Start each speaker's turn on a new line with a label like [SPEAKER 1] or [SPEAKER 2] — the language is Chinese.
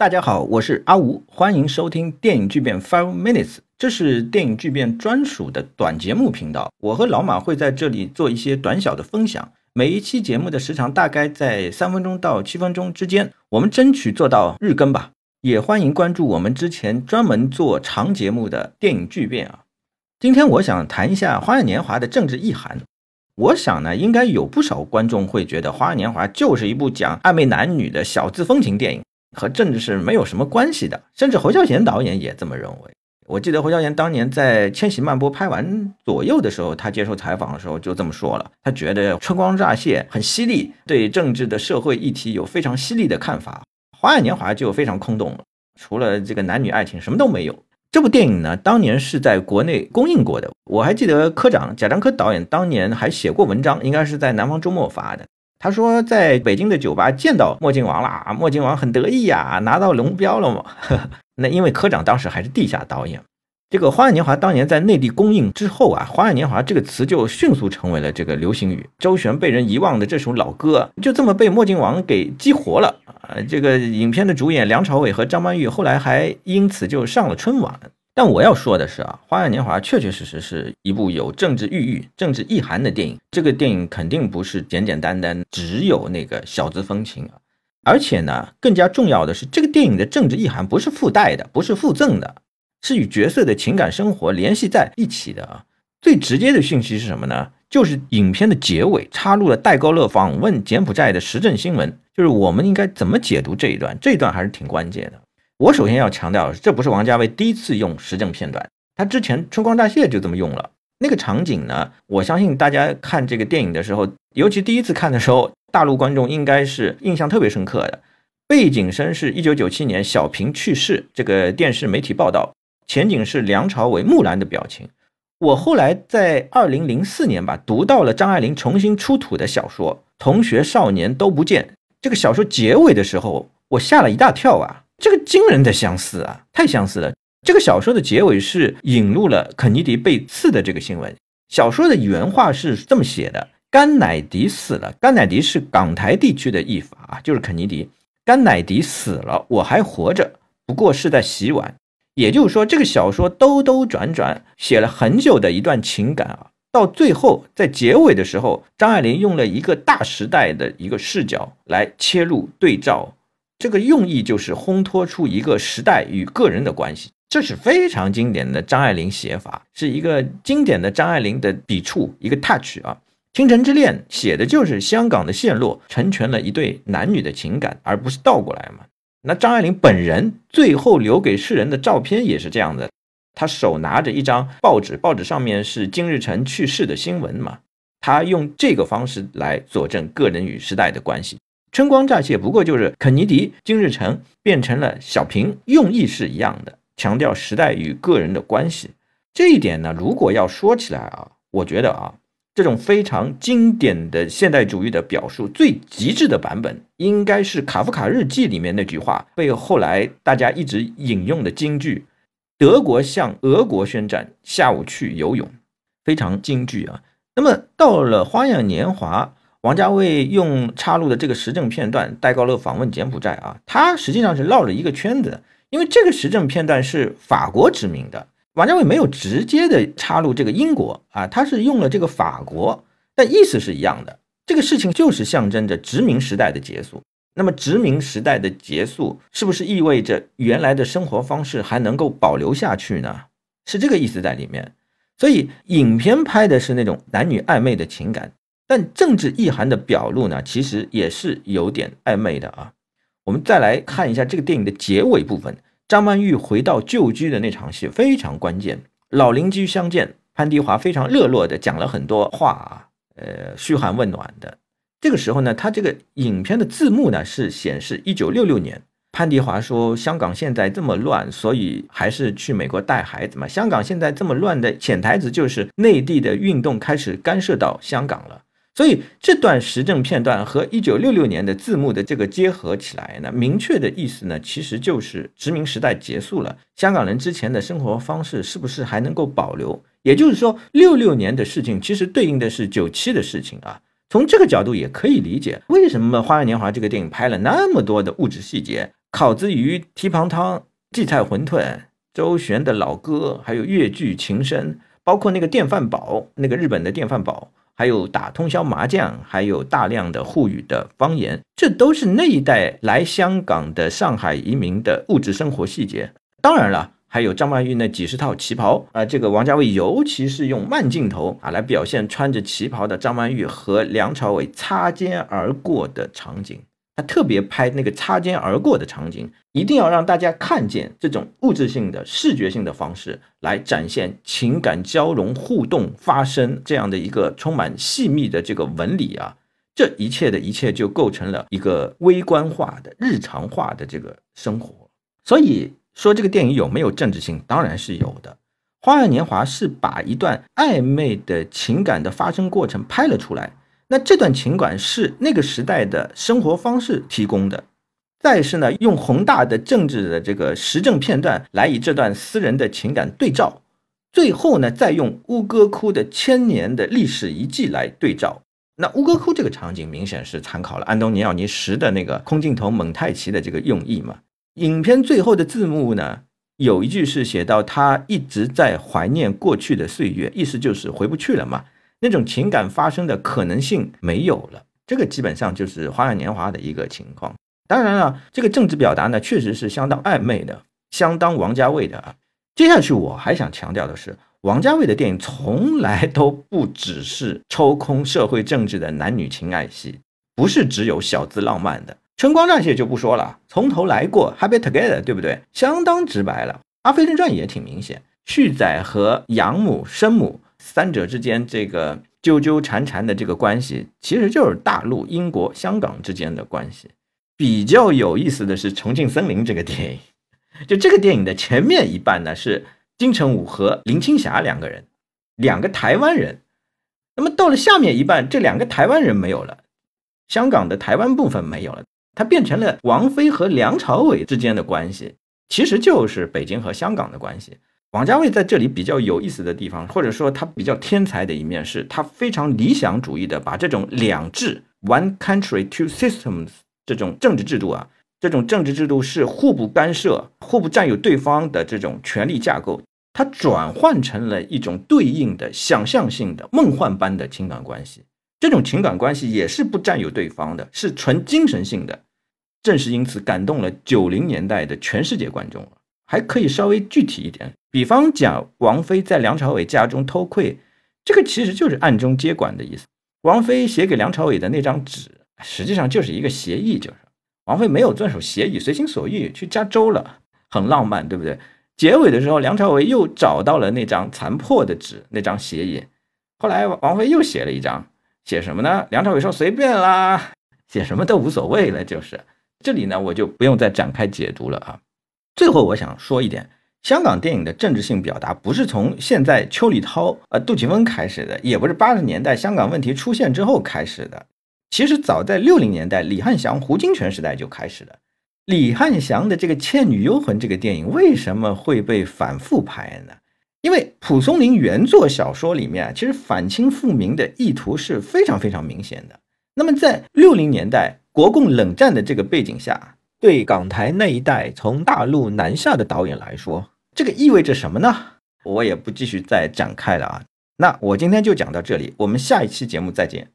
[SPEAKER 1] 大家好，我是阿吴，欢迎收听电影巨变 Five Minutes，这是电影巨变专属的短节目频道。我和老马会在这里做一些短小的分享，每一期节目的时长大概在三分钟到七分钟之间，我们争取做到日更吧。也欢迎关注我们之前专门做长节目的电影巨变啊。今天我想谈一下《花样年华》的政治意涵。我想呢，应该有不少观众会觉得《花样年华》就是一部讲暧昧男女的小资风情电影。和政治是没有什么关系的，甚至侯孝贤导演也这么认为。我记得侯孝贤当年在《千禧曼波》拍完左右的时候，他接受采访的时候就这么说了，他觉得《春光乍泄》很犀利，对政治的社会议题有非常犀利的看法，《花样年华》就非常空洞了，除了这个男女爱情什么都没有。这部电影呢，当年是在国内公映过的，我还记得科长贾樟柯导演当年还写过文章，应该是在《南方周末》发的。他说，在北京的酒吧见到墨镜王了，墨镜王很得意呀，拿到龙标了嘛。那因为科长当时还是地下导演，这个《花样年华》当年在内地公映之后啊，《花样年华》这个词就迅速成为了这个流行语。周璇被人遗忘的这首老歌，就这么被墨镜王给激活了啊！这个影片的主演梁朝伟和张曼玉后来还因此就上了春晚。但我要说的是啊，《花样年华》确确实实是一部有政治寓意、政治意涵的电影。这个电影肯定不是简简单单只有那个小资风情啊，而且呢，更加重要的是，这个电影的政治意涵不是附带的，不是附赠的，是与角色的情感生活联系在一起的啊。最直接的讯息是什么呢？就是影片的结尾插入了戴高乐访问柬埔寨的时政新闻，就是我们应该怎么解读这一段？这一段还是挺关键的。我首先要强调，这不是王家卫第一次用时政片段，他之前《春光乍泄》就这么用了。那个场景呢，我相信大家看这个电影的时候，尤其第一次看的时候，大陆观众应该是印象特别深刻的。背景声是一九九七年小平去世，这个电视媒体报道，前景是梁朝伟木兰的表情。我后来在二零零四年吧，读到了张爱玲重新出土的小说《同学少年都不见》，这个小说结尾的时候，我吓了一大跳啊。这个惊人的相似啊，太相似了。这个小说的结尾是引入了肯尼迪被刺的这个新闻。小说的原话是这么写的：甘乃迪死了。甘乃迪是港台地区的译法啊，就是肯尼迪。甘乃迪死了，我还活着，不过是在洗碗。也就是说，这个小说兜兜转转写了很久的一段情感啊，到最后在结尾的时候，张爱玲用了一个大时代的一个视角来切入对照。这个用意就是烘托出一个时代与个人的关系，这是非常经典的张爱玲写法，是一个经典的张爱玲的笔触，一个 touch 啊。《倾城之恋》写的就是香港的陷落，成全了一对男女的情感，而不是倒过来嘛。那张爱玲本人最后留给世人的照片也是这样的，她手拿着一张报纸，报纸上面是金日成去世的新闻嘛，她用这个方式来佐证个人与时代的关系。春光乍泄，不过就是肯尼迪、金日成变成了小平，用意是一样的，强调时代与个人的关系。这一点呢，如果要说起来啊，我觉得啊，这种非常经典的现代主义的表述，最极致的版本，应该是卡夫卡日记里面那句话，被后来大家一直引用的金句：“德国向俄国宣战，下午去游泳。”非常京剧啊。那么到了《花样年华》。王家卫用插入的这个时政片段，戴高乐访问柬埔寨啊，他实际上是绕了一个圈子，因为这个时政片段是法国殖民的，王家卫没有直接的插入这个英国啊，他是用了这个法国，但意思是一样的，这个事情就是象征着殖民时代的结束。那么殖民时代的结束，是不是意味着原来的生活方式还能够保留下去呢？是这个意思在里面。所以影片拍的是那种男女暧昧的情感。但政治意涵的表露呢，其实也是有点暧昧的啊。我们再来看一下这个电影的结尾部分，张曼玉回到旧居的那场戏非常关键，老邻居相见，潘迪华非常热络的讲了很多话啊，呃，嘘寒问暖的。这个时候呢，他这个影片的字幕呢是显示一九六六年，潘迪华说香港现在这么乱，所以还是去美国带孩子嘛。香港现在这么乱的潜台词就是内地的运动开始干涉到香港了。所以这段时政片段和一九六六年的字幕的这个结合起来呢，明确的意思呢，其实就是殖民时代结束了，香港人之前的生活方式是不是还能够保留？也就是说，六六年的事情其实对应的是九七的事情啊。从这个角度也可以理解，为什么《花样年华》这个电影拍了那么多的物质细节，烤子鱼、蹄膀汤、荠菜馄饨、周旋的老歌，还有越剧琴声，包括那个电饭煲，那个日本的电饭煲，还有打通宵麻将，还有大量的沪语的方言，这都是那一代来香港的上海移民的物质生活细节。当然了。还有张曼玉那几十套旗袍啊，这个王家卫尤其是用慢镜头啊来表现穿着旗袍的张曼玉和梁朝伟擦肩而过的场景。他特别拍那个擦肩而过的场景，一定要让大家看见这种物质性的视觉性的方式来展现情感交融、互动发生这样的一个充满细密的这个纹理啊，这一切的一切就构成了一个微观化的日常化的这个生活，所以。说这个电影有没有政治性？当然是有的。《花样年华》是把一段暧昧的情感的发生过程拍了出来，那这段情感是那个时代的生活方式提供的。再是呢，用宏大的政治的这个时政片段来与这段私人的情感对照，最后呢，再用乌戈窟的千年的历史遗迹来对照。那乌戈窟这个场景明显是参考了安东尼奥尼什的那个空镜头蒙太奇的这个用意嘛。影片最后的字幕呢，有一句是写到他一直在怀念过去的岁月，意思就是回不去了嘛，那种情感发生的可能性没有了。这个基本上就是《花样年华》的一个情况。当然了，这个政治表达呢，确实是相当暧昧的，相当王家卫的啊。接下去我还想强调的是，王家卫的电影从来都不只是抽空社会政治的男女情爱戏，不是只有小资浪漫的。春光乍泄就不说了，从头来过，Happy Together，对不对？相当直白了。阿飞正传也挺明显，旭仔和养母、生母三者之间这个纠纠缠缠的这个关系，其实就是大陆、英国、香港之间的关系。比较有意思的是《重庆森林》这个电影，就这个电影的前面一半呢是金城武和林青霞两个人，两个台湾人。那么到了下面一半，这两个台湾人没有了，香港的台湾部分没有了。它变成了王菲和梁朝伟之间的关系，其实就是北京和香港的关系。王家卫在这里比较有意思的地方，或者说他比较天才的一面，是他非常理想主义的把这种两制 （one country two systems） 这种政治制度啊，这种政治制度是互不干涉、互不占有对方的这种权力架构，它转换成了一种对应的想象性的梦幻般的情感关系。这种情感关系也是不占有对方的，是纯精神性的。正是因此感动了九零年代的全世界观众还可以稍微具体一点，比方讲王菲在梁朝伟家中偷窥，这个其实就是暗中接管的意思。王菲写给梁朝伟的那张纸，实际上就是一个协议，就是王菲没有遵守协议，随心所欲去加州了，很浪漫，对不对？结尾的时候，梁朝伟又找到了那张残破的纸，那张协议。后来王菲又写了一张，写什么呢？梁朝伟说随便啦，写什么都无所谓了，就是。这里呢，我就不用再展开解读了啊。最后，我想说一点，香港电影的政治性表达不是从现在邱礼涛、呃杜琪峰开始的，也不是八十年代香港问题出现之后开始的。其实早在六零年代，李汉祥、胡金铨时代就开始了。李汉祥的这个《倩女幽魂》这个电影为什么会被反复拍呢？因为蒲松龄原作小说里面，其实反清复明的意图是非常非常明显的。那么在六零年代。国共冷战的这个背景下，对港台那一代从大陆南下的导演来说，这个意味着什么呢？我也不继续再展开了啊。那我今天就讲到这里，我们下一期节目再见。